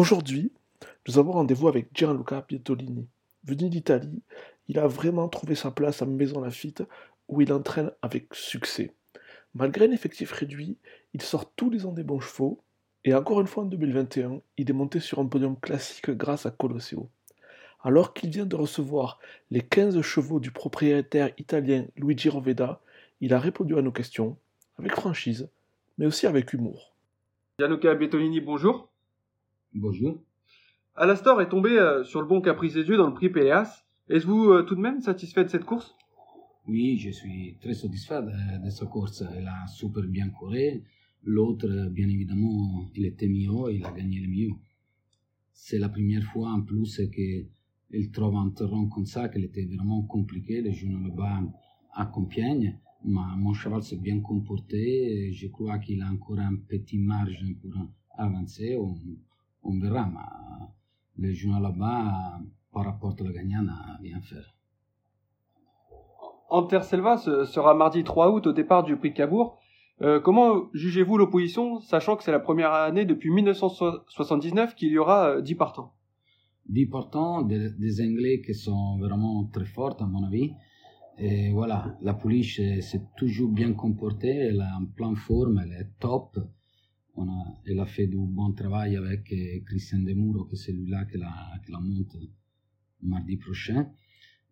Aujourd'hui, nous avons rendez-vous avec Gianluca Pietolini. Venu d'Italie, il a vraiment trouvé sa place à Maison Lafitte où il entraîne avec succès. Malgré un effectif réduit, il sort tous les ans des bons chevaux et encore une fois en 2021, il est monté sur un podium classique grâce à Colosseo. Alors qu'il vient de recevoir les 15 chevaux du propriétaire italien Luigi Roveda, il a répondu à nos questions avec franchise, mais aussi avec humour. Gianluca Pietolini, bonjour. Bonjour. Alastor est tombé euh, sur le bon caprice des yeux dans le prix Péléas. Êtes-vous euh, tout de même satisfait de cette course? Oui, je suis très satisfait de, de cette course. Elle a super bien couru. L'autre, bien évidemment, il était mieux, il a gagné le mieux. C'est la première fois en plus qu'il trouve un terrain comme ça, qu'il était vraiment compliqué, le journaux là-bas à Compiègne. Mais mon cheval s'est bien comporté. Et je crois qu'il a encore un petit marge pour avancer. On, on verra, mais le journal là-bas, par rapport à la gagnante, a bien fait. Anterselva sera mardi 3 août au départ du prix de Cabourg. Euh, comment jugez-vous l'opposition, sachant que c'est la première année depuis 1979 qu'il y aura 10 partants? 10 partants, des, des, Anglais qui sont vraiment très forts, à mon avis. Et voilà, la police s'est toujours bien comportée, elle est en pleine forme, elle est top. On a, elle a fait du bon travail avec euh, Christian Demuro, que c'est celui-là qui la, qui la monte mardi prochain.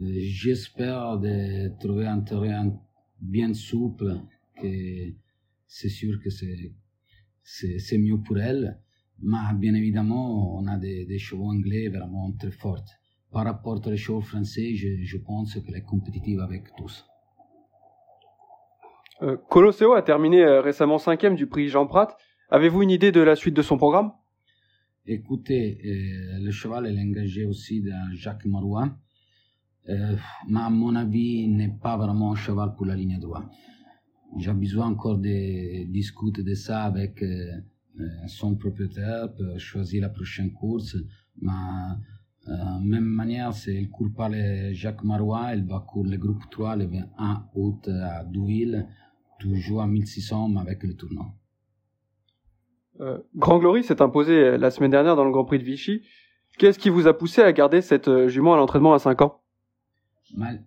Euh, j'espère de trouver un terrain bien souple, que c'est sûr que c'est, mieux pour elle. Mais bien évidemment, on a des, des chevaux anglais vraiment très forts. Par rapport aux chevaux français, je, je pense qu'elle est compétitive avec tous. Euh, Colosseo a terminé récemment cinquième du prix Jean Prat. Avez-vous une idée de la suite de son programme? Écoutez, euh, le cheval est engagé aussi de Jacques Marois, euh, mais à mon avis, il n'est pas vraiment un cheval pour la ligne droite. J'ai besoin encore de discuter de ça avec euh, son propriétaire pour choisir la prochaine course. Mais euh, même manière, c'est il court pas Jacques Marois, il va courir le groupe 3 le 21 août à Douville, toujours à 1600 avec le tournoi. Euh, Grand Glory s'est imposé la semaine dernière dans le Grand Prix de Vichy. Qu'est-ce qui vous a poussé à garder cette euh, jument à l'entraînement à 5 ans?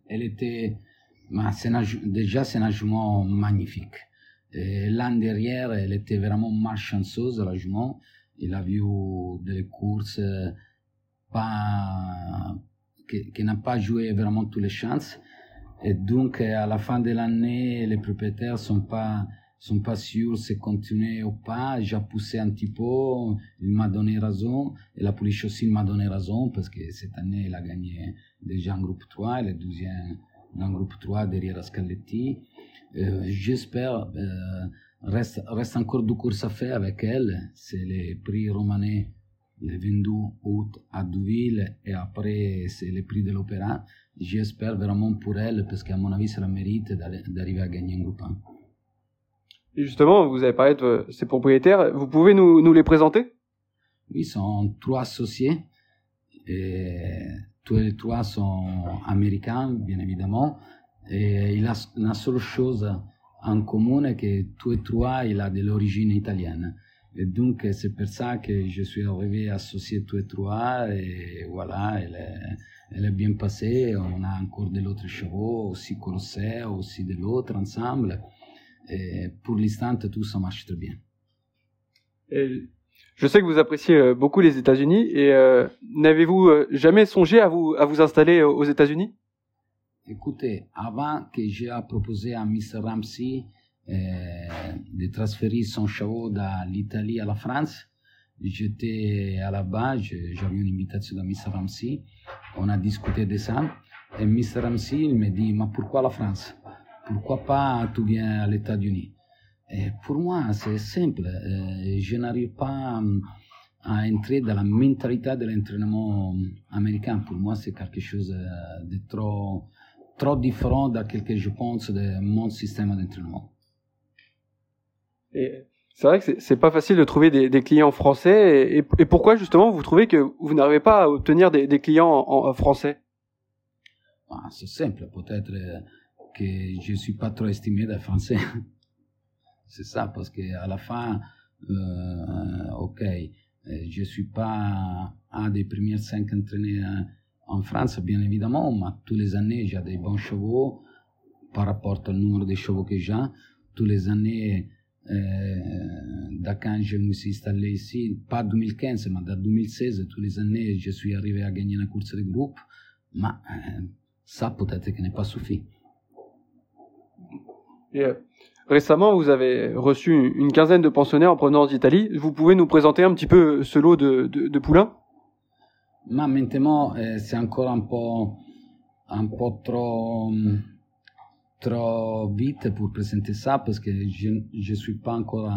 Elle était déjà c'est une jument magnifique. L'an derrière, elle était vraiment malchanceuse la jument. Il a vu des courses pas qui, qui n'a pas joué vraiment toutes les chances. Et donc à la fin de l'année, les propriétaires sont pas sont pas sûrs si continuer ou pas. J'ai poussé un petit peu, il m'a donné raison, et la police aussi m'a donné raison, parce que cette année, il a gagné déjà en groupe 3, le deuxième dans groupe 3 derrière Ascaletti. Euh, J'espère, euh, reste, reste encore deux courses à faire avec elle. C'est les prix romanais le 22 août à Deauville et après c'est le prix de l'opéra. J'espère vraiment pour elle parce qu'à mon avis, ça la mérite d'arriver à gagner un groupe 1. Justement, vous avez parlé de ces propriétaires. Vous pouvez nous, les présenter? Oui, ils sont trois associés. Et tous les trois sont américains, bien évidemment. Et il a la seule chose en commun, que tous les trois, il a de l'origine italienne. Et donc, c'est pour ça que je suis arrivé à associer tous les trois. Et voilà, elle est, est bien passée. On a encore de l'autre chevaux, aussi Colossé, aussi de l'autre ensemble. Et pour l'instant, tout ça marche très bien. Et je sais que vous appréciez euh, beaucoup les États-Unis et euh, n'avez-vous euh, jamais songé à vous, à vous installer aux États-Unis? Écoutez, avant que j'ai proposé à Mr. Ramsey euh, de transférer son chevaux de l'Italie à la France, j'étais à la base, j'avais une invitation de Mr. Ramsey, on a discuté de ça et Mr. Ramsey il me dit, mais pourquoi la France? Pourquoi pas tu viens à l'États-Unis Et pour moi, c'est simple. Euh, je n'arrive pas à entrer dans la mentalité de l'entraînement américain. Pour moi, c'est quelque chose de trop, trop différent de ce que je pense de mon système d'entraînement. Et c'est vrai que c'est pas facile de trouver des, des clients français. Et, et, pourquoi justement vous trouvez que vous n'arrivez pas à obtenir des, des clients en, en français? Ah, C'est simple, peut-être que je ne suis pas trop estimé des Français. c'est ça, parce qu'à la fin, euh, ok, je ne suis pas un des premiers cinq entraîneurs en France, bien évidemment, mais tous les années, j'ai des bons chevaux par rapport au nombre de chevaux que j'ai. Tous les années, euh, quand je me suis installé ici, pas 2015, mais en 2016, tous les années, je suis arrivé à gagner une course de groupe, mais euh, ça peut-être que n'est pas Euh, récemment, vous avez reçu une quinzaine de pensionnaires en provenance d'Italie. Vous pouvez nous présenter un petit peu ce lot de, poulains? Mais maintenant, euh, c'est encore un peu, un peu trop trop vite pour présenter ça parce que je ne suis pas encore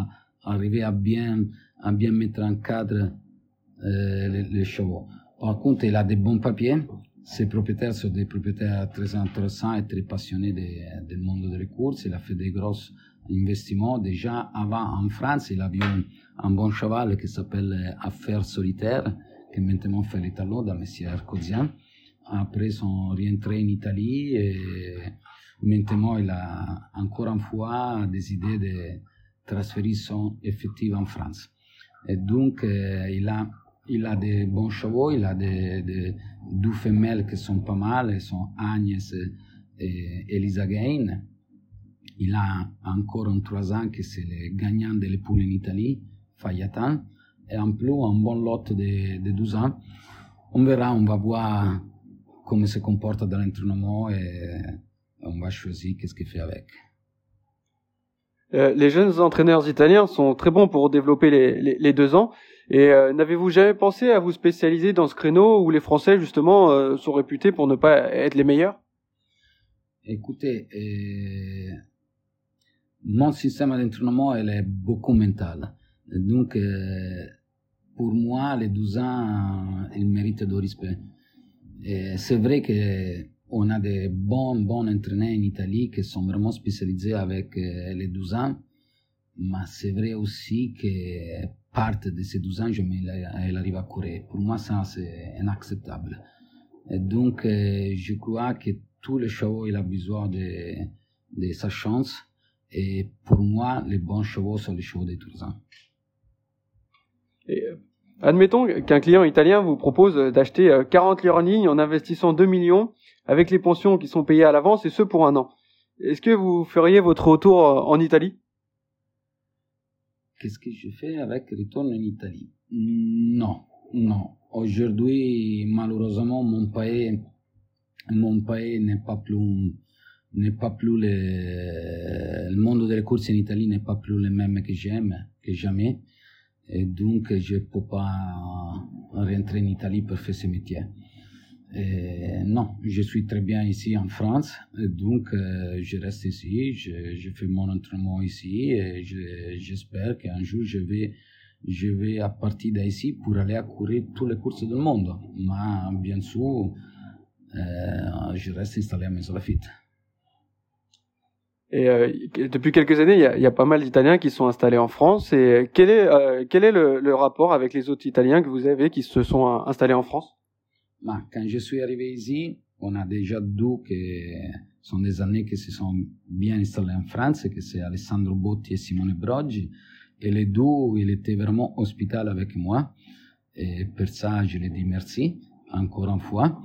arrivé à bien, à bien mettre en cadre euh, les, les, chevaux. Par contre, il a des bons papiers. Ses propriétaires sont des propriétaires très intéressants et très passionnés du monde des courses. Il a fait des gros investissements. Déjà, avant, en France, il avait un, un bon cheval qui s'appelle Affaire Solitaire, qui maintenant fait les talons de M. Arcosian. Après, ils sont rentrés en Italie et Maintenant, il a encore une fois décidé de transférer son effectif en France. Et donc, euh, il, a, il a des bons chevaux, il a deux femelles qui sont pas mal, elles sont Agnès et Elisa Gain. Il a encore un trois ans que c'est le gagnant de poules en Italie, Fayatan. Et en plus, un bon lot de, de 12 ans. On verra, on va voir comment se comporte dans l'entraînement et on va choisir qu'est-ce qu'il fait avec. Euh, les jeunes entraîneurs italiens sont très bons pour développer les, les, deux ans. Et euh, n'avez-vous jamais pensé à vous spécialiser dans ce créneau où les Français justement euh, sont réputés pour ne pas être les meilleurs? Écoutez, mon système d'entraînement elle est beaucoup mental. Donc pour moi, les 12 ans, ils méritent de respect. C'est vrai que on a des bons, bons entraîneurs en Italie qui sont vraiment spécialisés avec euh, les 12 ans. Mais c'est vrai aussi que part de ces 12 ans, je elle arrive à courir. Pour moi, ça, c'est inacceptable. Et donc, euh, je crois que tous les chevaux, il a besoin de, de sa chance. Et pour moi, les bons chevaux sont les chevaux de 12 ans. Et, euh, admettons qu'un client italien vous propose d'acheter 40 litres en ligne en investissant 2 millions avec les pensions qui sont payées à l'avance et ce pour un an. Est-ce que vous feriez votre retour euh, en Italie? Qu'est-ce que je fais avec le retour en Italie? Non, non. Aujourd'hui, malheureusement, mon pays, mon pays n'est pas plus, n'est pas plus le, monde des courses en Italie n'est pas plus le même que j'aime, que jamais. Et donc, je peux pas rentrer en Italie pour faire ce métier. Et non, je suis très bien ici en France, donc euh, je reste ici, je, fais mon entraînement ici et j'espère qu'un jour je vais, je vais à partir d'ici pour aller à courir toutes les courses du monde. Mais bien sûr, euh, je reste installé à Maison Lafitte. Et euh, depuis quelques années, il y, a, pas mal d'Italiens qui sont installés en France. Et quel est, euh, quel est le, rapport avec les autres Italiens que vous avez qui se sont installés en France? Mais quand je suis arrivé ici, on a déjà deux qui sont des années qui se sont bien installés en France, que c'est Alessandro Botti et Simone Broggi. Et les deux, ils étaient vraiment hospital avec moi. Et pour ça, je les dis merci, encore une fois.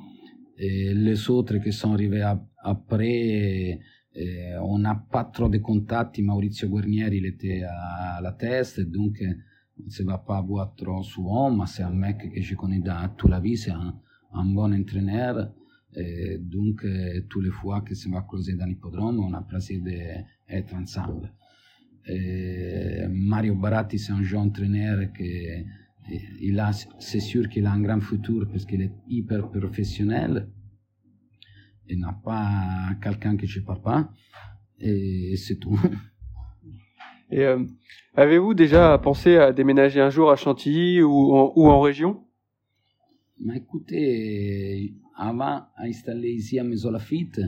Et les autres qui sont arrivés après, on n'a pas trop de contacts. Maurizio Guarnieri, il était à la tête, donc on ne se va pas voir trop souvent, mais c'est un mec que je connais dans toute la vie, c'est un, un bon entraîneur. Et donc, euh, toutes les fois que se va croiser dans l'hippodrome, on a plaisir d'être ensemble. Et Mario Baratti, c'est un jeune entraîneur qui il a, c'est sûr qu'il a un grand futur parce qu'il est hyper professionnel. Il n'a pas quelqu'un ne parle pas. Et c'est tout. Euh, avez-vous déjà pensé à déménager un jour à Chantilly ou ou en région? Mais écoutez, avant d'installer ici à Maison Lafitte,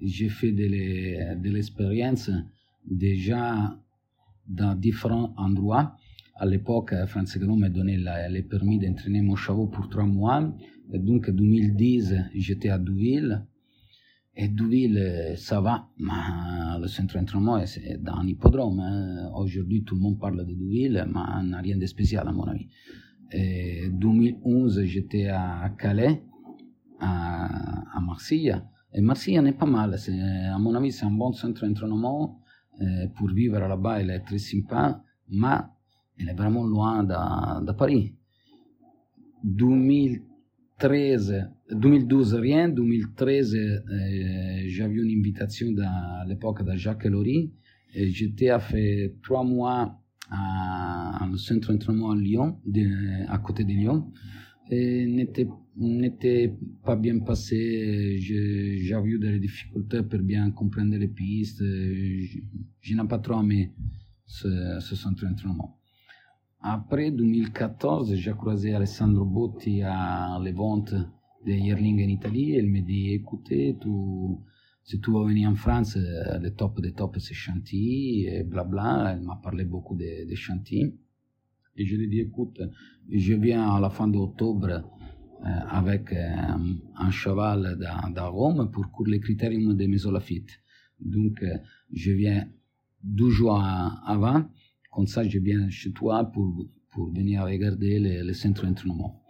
j'ai fait de l'expérience déjà dans différents endroits. À l'époque, France Gallon m'a donné le permis d'entraîner mon cheval pour trois mois. Et donc, en 2010, j'étais à Douville. Et Douville, ça va, mais le centre d'entraînement, c'est dans un hippodrome. Hein. Aujourd'hui, tout le monde parle de Douville, mais n'a rien de spécial, à mon avis. Et 2011, j'étais à Calais, à, à Marseille. Et Marseille n'est pas mal. À mon avis, c'est un bon centre d'entraînement. pour vivre là-bas, elle est très sympa, mais elle est vraiment loin de, Paris. 2013, 2012 rien, 2013 euh, j'avais une invitation à l'époque de Jacques Lory et j'étais à fait trois mois à, au centre d'entraînement à Lyon, de, à côté de Lyon, et n'était pas bien passé. J'avais eu des difficultés pour bien comprendre les pistes. Je, je n'ai pas trop aimé ce, ce centre d'entraînement. Après 2014, j'ai croisé Alessandro Botti à les ventes de Yerling en Italie. Elle m'a dit, écoutez, tu, si tu veux venir en France, le top des tops, c'est Chantilly, et blabla. Elle m'a parlé beaucoup de, de Chantilly. Et je lui ai dit, écoute, je viens à la fin d'octobre euh, avec euh, un cheval de, Rome pour courir les critériums de Mesolafite. Donc, je viens 12 jours avant comme ça, je viens chez toi pour, pour venir regarder le, le centre d'entraînement.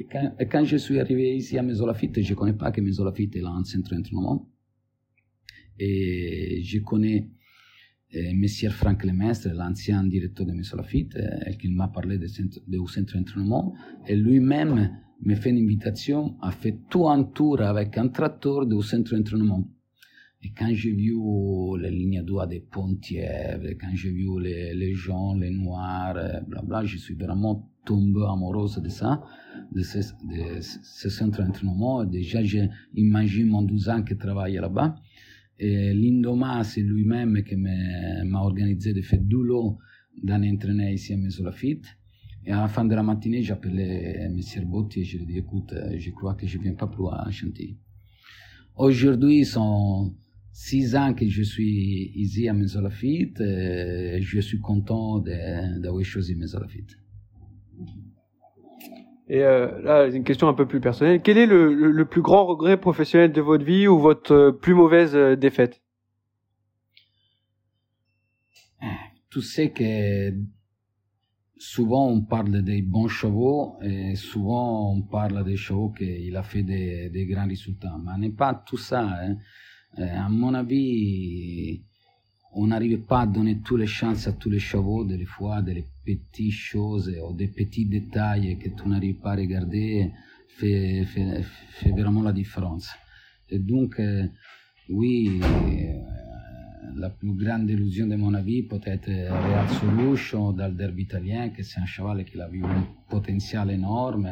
Et quand, je suis arrivé ici à Mesolafite, je ne connais pas que Mesolafite est un centre d'entraînement. Et je connais euh, Monsieur Franck Lemestre, l'ancien directeur de Mesolafite, euh, qui m'a parlé du centre, d'entraînement. Et lui-même me fait une invitation à faire tout un tour avec un tracteur du centre d'entraînement. Et quand j'ai vu les lignes droites des Pontièvres, quand j'ai vu les, les gens, les noirs, blabla, euh, je suis vraiment tombé amoureuse de ça, de ce, de ce centre d'entraînement. Déjà, j'imagine mon 12 ans qui travaille là-bas. C'est lui-même qui m'a organisé de faire du lot d'un entraîneur ici à Mesolafite. Et à la fin de la matinée, appelé M. Botti et je lui ai dit, écoute, je crois que je ne viens pas plus à. Aujourd'hui, sont six ans que je suis ici à Mesolafite et je suis content d'avoir choisi Mesolafite. Et euh, là, une question un peu plus personnelle. Quel est le, plus grand regret professionnel de votre vie ou votre euh, plus mauvaise euh, défaite? Tu sais que souvent on parle des bons chevaux et souvent on parle des chevaux qu'il a fait des, des, grands résultats. Mais n'est pas tout ça. Hein. Euh, à mon avis, on n'arrive pas à donner toutes les chances à tous les chevaux, des fois, des petites choses ou des petits détails que tu n'arrives pas à regarder fait, fait, fait, vraiment la différence. Et donc, euh, oui, euh, la plus grande illusion de mon avis peut-être Real Solution dans le derby italien, que c'est un cheval qui a eu un potentiel énorme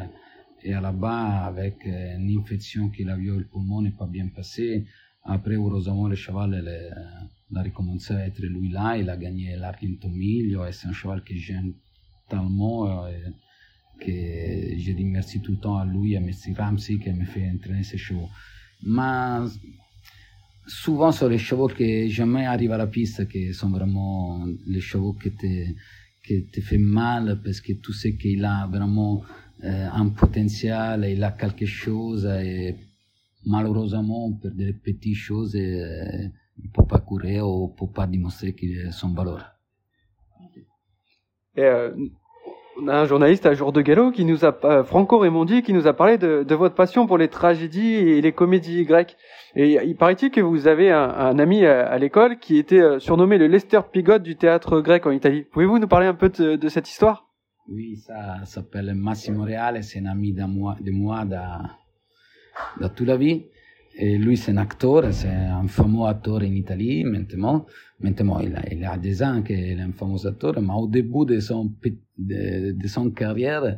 et à la bas avec une infection qu'il a eu le poumon n'est pas bien passé. Après, heureusement, le cheval il a recommencé à être lui là, il a gagné l'Argento Miglio et c'est un cheval que j'aime tellement euh, que je dis merci tout le temps à lui, à M. Ramsey qui me fait entraîner ces chevaux. Mais souvent, sont les chevaux qui jamais arrivent à la piste qui sont vraiment les chevaux qui te, qui te font mal parce que tu sais qu'il a vraiment euh, un potentiel, il a quelque chose. Et malheureusement, pour des petites choses, il ne peut pas courir ou ne peut pas démontrer son valeur. Et euh, on a un journaliste à Jour de Gallo qui nous a, euh, Franco Raimondi, qui nous a parlé de, de, votre passion pour les tragédies et les comédies grecques. Et il paraît-il que vous avez un, un ami à, à l'école qui était euh, surnommé le Lester Pigot du théâtre grec en Italie. Pouvez-vous nous parler un peu de, de cette histoire? Oui, ça s'appelle Massimo Reale, c'est un ami de moi, de moi de vie. Et lui, c'est un acteur, c'est un fameux acteur en Italie maintenant. Maintenant, il a, il a des ans qu'il un fameux acteur, mais au début de son, de, de son carrière,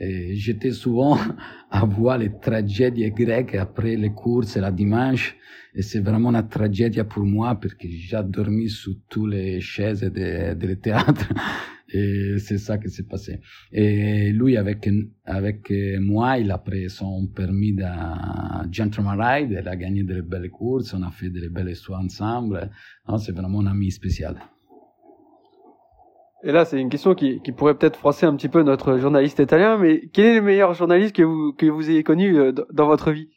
j'étais souvent à voir les tragédies grecques après les courses la dimanche. Et c'est vraiment une tragédie pour moi que j'ai dormi sur toutes les chaises de, de théâtre. Et c'est ça qui s'est passé. Et lui, avec, avec moi, il a pris son permis de Gentleman Ride, il a gagné de belles courses, on a fait de belles histoires ensemble. c'est vraiment un ami spécial. Et là, c'est une question qui, qui pourrait peut-être froisser un petit peu notre journaliste italien, mais quel est le meilleur journaliste que vous, que vous ayez connu euh, dans votre vie?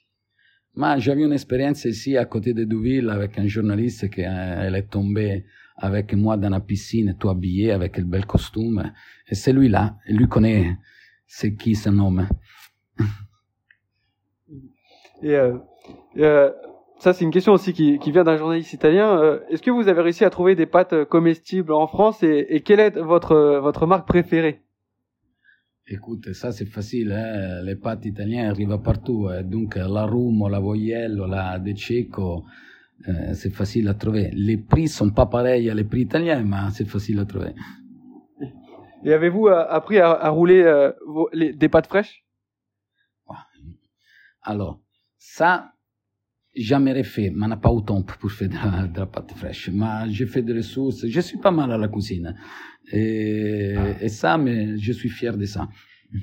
J'avais une expérience ici à côté de Deauville avec un journaliste qui euh, elle est tombée avec moi dans la piscine, tout habillé avec le bel costume. Et c'est lui là, lui connaît c'est qui ce nom. Et euh, euh, ça, c'est une question aussi qui, qui vient d'un journaliste italien. Euh, Est-ce que vous avez réussi à trouver des pâtes comestibles en France et, et quelle est votre votre marque préférée? Écoute, ça c'est facile, hein? les pâtes italiennes arrivent partout, hein? donc la Rumo, la Voiello, la De Cecco, euh, c'est facile à trouver. Les prix sont pas pareils à les prix italiens, mais c'est facile à trouver. Et avez-vous euh, appris à, à rouler euh, vos, les, des pâtes fraîches? Alors, ça, jamais fait, mais n'a pas temps pour faire de la, de la pâte fraîche. Mais j'ai fait des ressources, je suis pas mal à la cuisine. Et, et ça, mais je suis fier de ça.